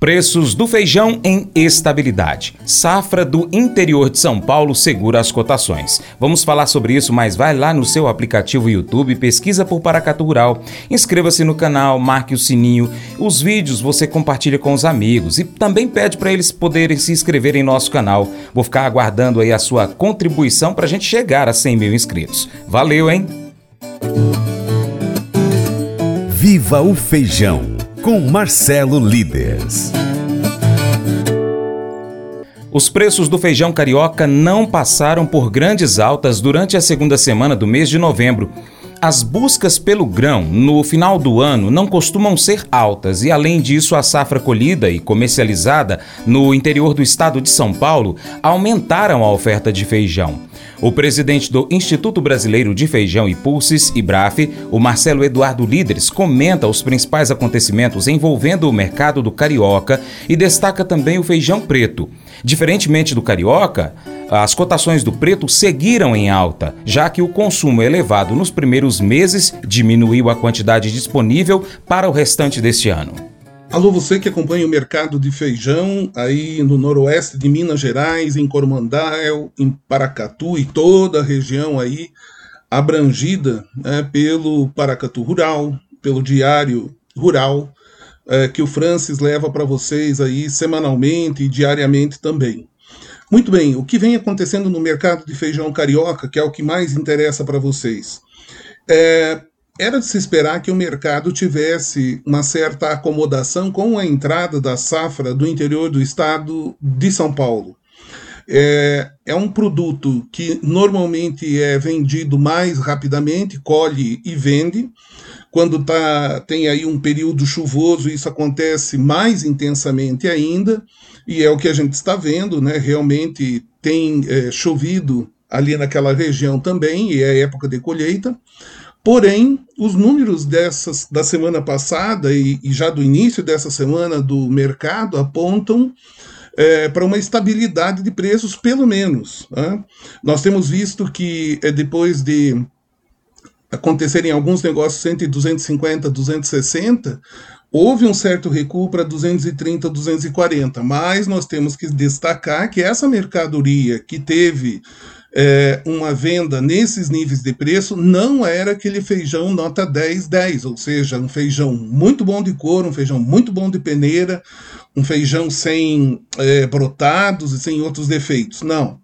Preços do feijão em estabilidade. Safra do interior de São Paulo segura as cotações. Vamos falar sobre isso, mas vai lá no seu aplicativo YouTube, pesquisa por Paracatu Rural, inscreva-se no canal, marque o sininho. Os vídeos você compartilha com os amigos e também pede para eles poderem se inscrever em nosso canal. Vou ficar aguardando aí a sua contribuição para a gente chegar a 100 mil inscritos. Valeu, hein? Viva o Feijão! Com Marcelo Líderes. Os preços do feijão carioca não passaram por grandes altas durante a segunda semana do mês de novembro. As buscas pelo grão no final do ano não costumam ser altas e, além disso, a safra colhida e comercializada no interior do estado de São Paulo aumentaram a oferta de feijão. O presidente do Instituto Brasileiro de Feijão e Pulses, IBRAF, o Marcelo Eduardo Líderes, comenta os principais acontecimentos envolvendo o mercado do carioca e destaca também o feijão preto. Diferentemente do carioca, as cotações do preto seguiram em alta, já que o consumo elevado nos primeiros meses diminuiu a quantidade disponível para o restante deste ano. Alô, você que acompanha o mercado de feijão aí no noroeste de Minas Gerais, em Coromandel, em Paracatu e toda a região aí abrangida né, pelo Paracatu Rural, pelo Diário Rural, é, que o Francis leva para vocês aí semanalmente e diariamente também. Muito bem, o que vem acontecendo no mercado de feijão carioca, que é o que mais interessa para vocês? É, era de se esperar que o mercado tivesse uma certa acomodação com a entrada da safra do interior do estado de São Paulo. É, é um produto que normalmente é vendido mais rapidamente, colhe e vende. Quando tá, tem aí um período chuvoso, isso acontece mais intensamente ainda, e é o que a gente está vendo, né? Realmente tem é, chovido ali naquela região também, e é época de colheita. Porém, os números dessas, da semana passada e, e já do início dessa semana do mercado apontam é, para uma estabilidade de preços, pelo menos. Né? Nós temos visto que é, depois de acontecerem alguns negócios entre 250 e 260, houve um certo recuo para 230, 240, mas nós temos que destacar que essa mercadoria que teve é, uma venda nesses níveis de preço não era aquele feijão nota 10, 10, ou seja, um feijão muito bom de cor, um feijão muito bom de peneira, um feijão sem é, brotados e sem outros defeitos. Não.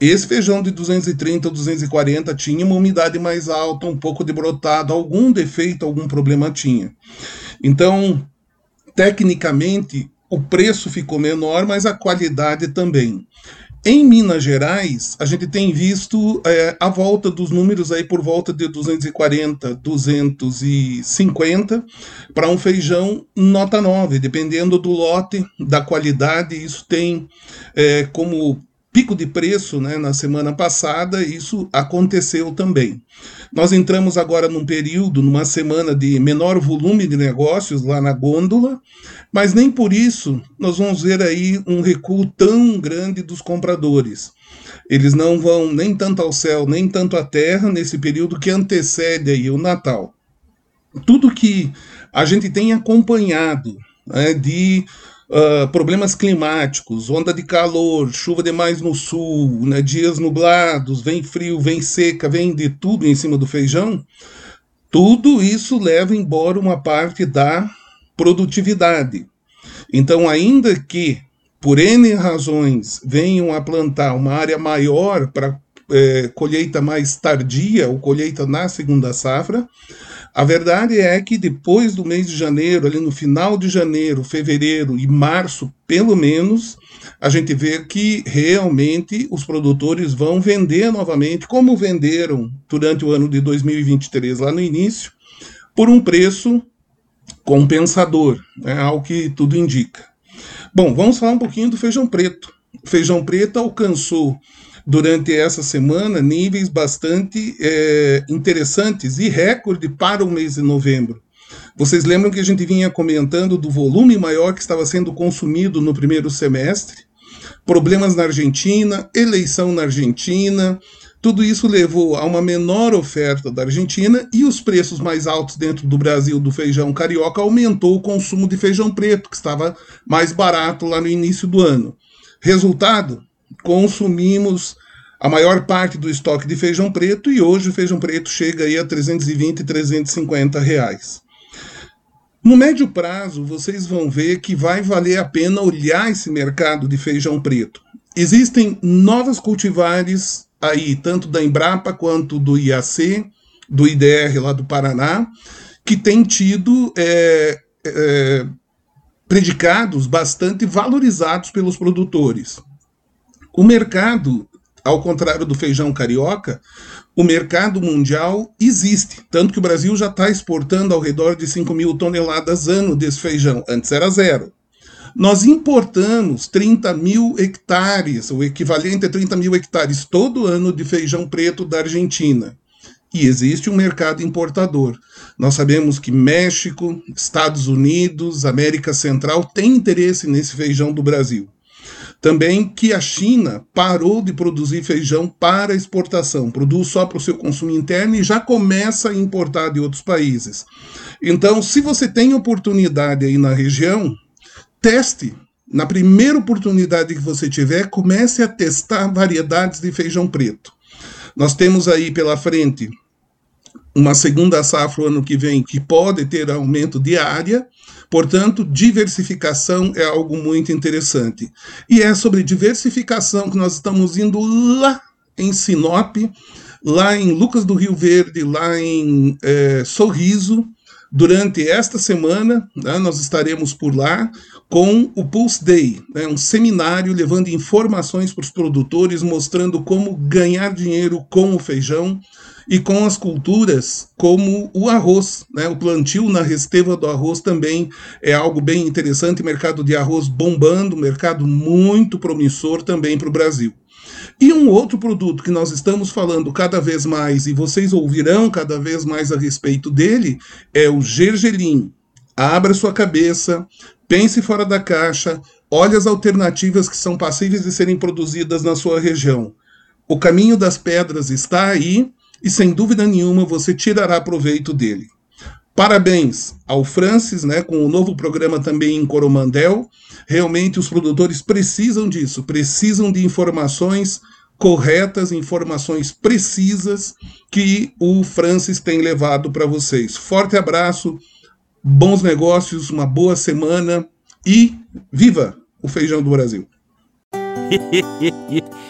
Esse feijão de 230 240 tinha uma umidade mais alta, um pouco de brotado, algum defeito, algum problema tinha. Então, tecnicamente, o preço ficou menor, mas a qualidade também. Em Minas Gerais, a gente tem visto é, a volta dos números aí por volta de 240, 250 para um feijão nota 9, dependendo do lote, da qualidade. Isso tem é, como pico de preço né, na semana passada, isso aconteceu também. Nós entramos agora num período, numa semana de menor volume de negócios lá na gôndola, mas nem por isso nós vamos ver aí um recuo tão grande dos compradores. Eles não vão nem tanto ao céu, nem tanto à terra nesse período que antecede aí o Natal. Tudo que a gente tem acompanhado né, de uh, problemas climáticos, onda de calor, chuva demais no sul, né, dias nublados, vem frio, vem seca, vem de tudo em cima do feijão, tudo isso leva embora uma parte da produtividade. Então, ainda que por N razões venham a plantar uma área maior para é, colheita mais tardia ou colheita na segunda safra, a verdade é que depois do mês de janeiro, ali no final de janeiro, fevereiro e março, pelo menos, a gente vê que realmente os produtores vão vender novamente, como venderam durante o ano de 2023, lá no início, por um preço compensador, né, ao que tudo indica. Bom, vamos falar um pouquinho do feijão preto. O feijão preto alcançou durante essa semana níveis bastante é, interessantes e recorde para o mês de novembro. Vocês lembram que a gente vinha comentando do volume maior que estava sendo consumido no primeiro semestre? Problemas na Argentina, eleição na Argentina, Tudo isso levou a uma menor oferta da Argentina e os preços mais altos dentro do Brasil do feijão carioca aumentou o consumo de feijão preto, que estava mais barato lá no início do ano. Resultado, consumimos a maior parte do estoque de feijão preto e hoje o feijão preto chega aí a 320 e 350 reais. No médio prazo, vocês vão ver que vai valer a pena olhar esse mercado de feijão preto. Existem novas cultivares aí, tanto da Embrapa quanto do IAC, do IDR lá do Paraná, que tem tido é, é, predicados bastante valorizados pelos produtores. O mercado, ao contrário do feijão carioca, o mercado mundial existe, tanto que o Brasil já está exportando ao redor de 5 mil toneladas ano desse feijão, antes era zero. Nós importamos 30 mil hectares, o equivalente a 30 mil hectares todo ano de feijão preto da Argentina. E existe um mercado importador. Nós sabemos que México, Estados Unidos, América Central têm interesse nesse feijão do Brasil. Também que a China parou de produzir feijão para exportação, produz só para o seu consumo interno e já começa a importar de outros países. Então, se você tem oportunidade aí na região, teste. Na primeira oportunidade que você tiver, comece a testar variedades de feijão preto. Nós temos aí pela frente uma segunda safra ano que vem que pode ter aumento de área, portanto, diversificação é algo muito interessante. E é sobre diversificação que nós estamos indo lá em Sinop, lá em Lucas do Rio Verde, lá em é, Sorriso, Durante esta semana, né, nós estaremos por lá com o Pulse Day, né, um seminário levando informações para os produtores, mostrando como ganhar dinheiro com o feijão e com as culturas como o arroz. Né, o plantio na resteva do arroz também é algo bem interessante, mercado de arroz bombando, mercado muito promissor também para o Brasil. E um outro produto que nós estamos falando cada vez mais, e vocês ouvirão cada vez mais a respeito dele, é o gergelim. Abra sua cabeça, pense fora da caixa, olhe as alternativas que são passíveis de serem produzidas na sua região. O caminho das pedras está aí e, sem dúvida nenhuma, você tirará proveito dele. Parabéns ao Francis, né, com o novo programa também em Coromandel. Realmente os produtores precisam disso, precisam de informações corretas, informações precisas que o Francis tem levado para vocês. Forte abraço, bons negócios, uma boa semana e viva o feijão do Brasil!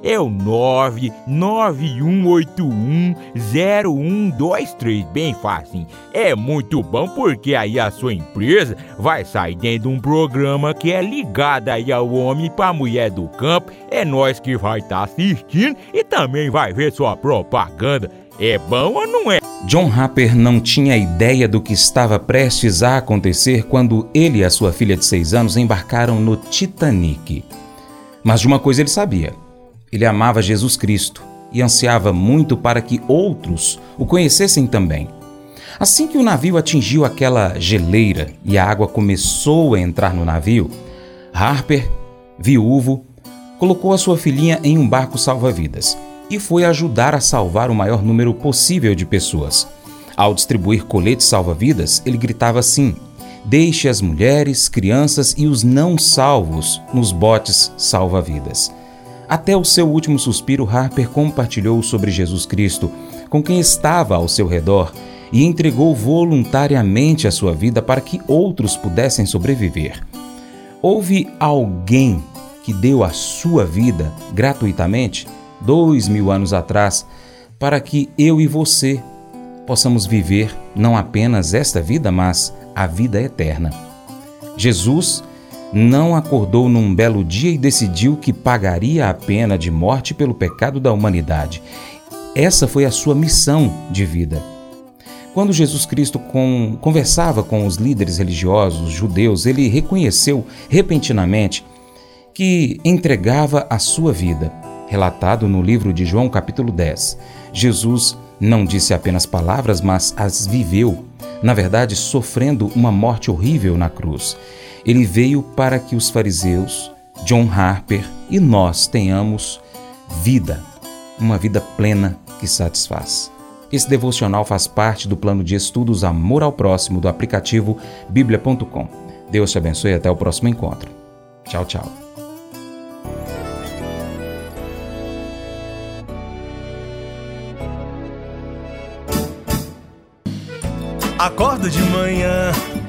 é o 991810123, bem fácil. É muito bom porque aí a sua empresa vai sair dentro de um programa que é ligado aí ao homem para mulher do campo. É nós que vai estar tá assistindo e também vai ver sua propaganda. É bom ou não é? John Harper não tinha ideia do que estava prestes a acontecer quando ele e a sua filha de seis anos embarcaram no Titanic. Mas de uma coisa ele sabia: ele amava Jesus Cristo e ansiava muito para que outros o conhecessem também. Assim que o navio atingiu aquela geleira e a água começou a entrar no navio, Harper, viúvo, colocou a sua filhinha em um barco salva-vidas e foi ajudar a salvar o maior número possível de pessoas. Ao distribuir coletes salva-vidas, ele gritava assim: Deixe as mulheres, crianças e os não salvos nos botes salva-vidas. Até o seu último suspiro, Harper compartilhou sobre Jesus Cristo com quem estava ao seu redor e entregou voluntariamente a sua vida para que outros pudessem sobreviver. Houve alguém que deu a sua vida gratuitamente, dois mil anos atrás, para que eu e você possamos viver não apenas esta vida, mas a vida eterna. Jesus não acordou num belo dia e decidiu que pagaria a pena de morte pelo pecado da humanidade. Essa foi a sua missão de vida Quando Jesus Cristo com, conversava com os líderes religiosos judeus, ele reconheceu repentinamente que entregava a sua vida. Relatado no livro de João, capítulo 10. Jesus não disse apenas palavras, mas as viveu, na verdade, sofrendo uma morte horrível na cruz. Ele veio para que os fariseus, John Harper e nós tenhamos vida, uma vida plena que satisfaz. Esse devocional faz parte do plano de estudos Amor ao Próximo do aplicativo bíblia.com. Deus te abençoe e até o próximo encontro. Tchau, tchau. Acordo de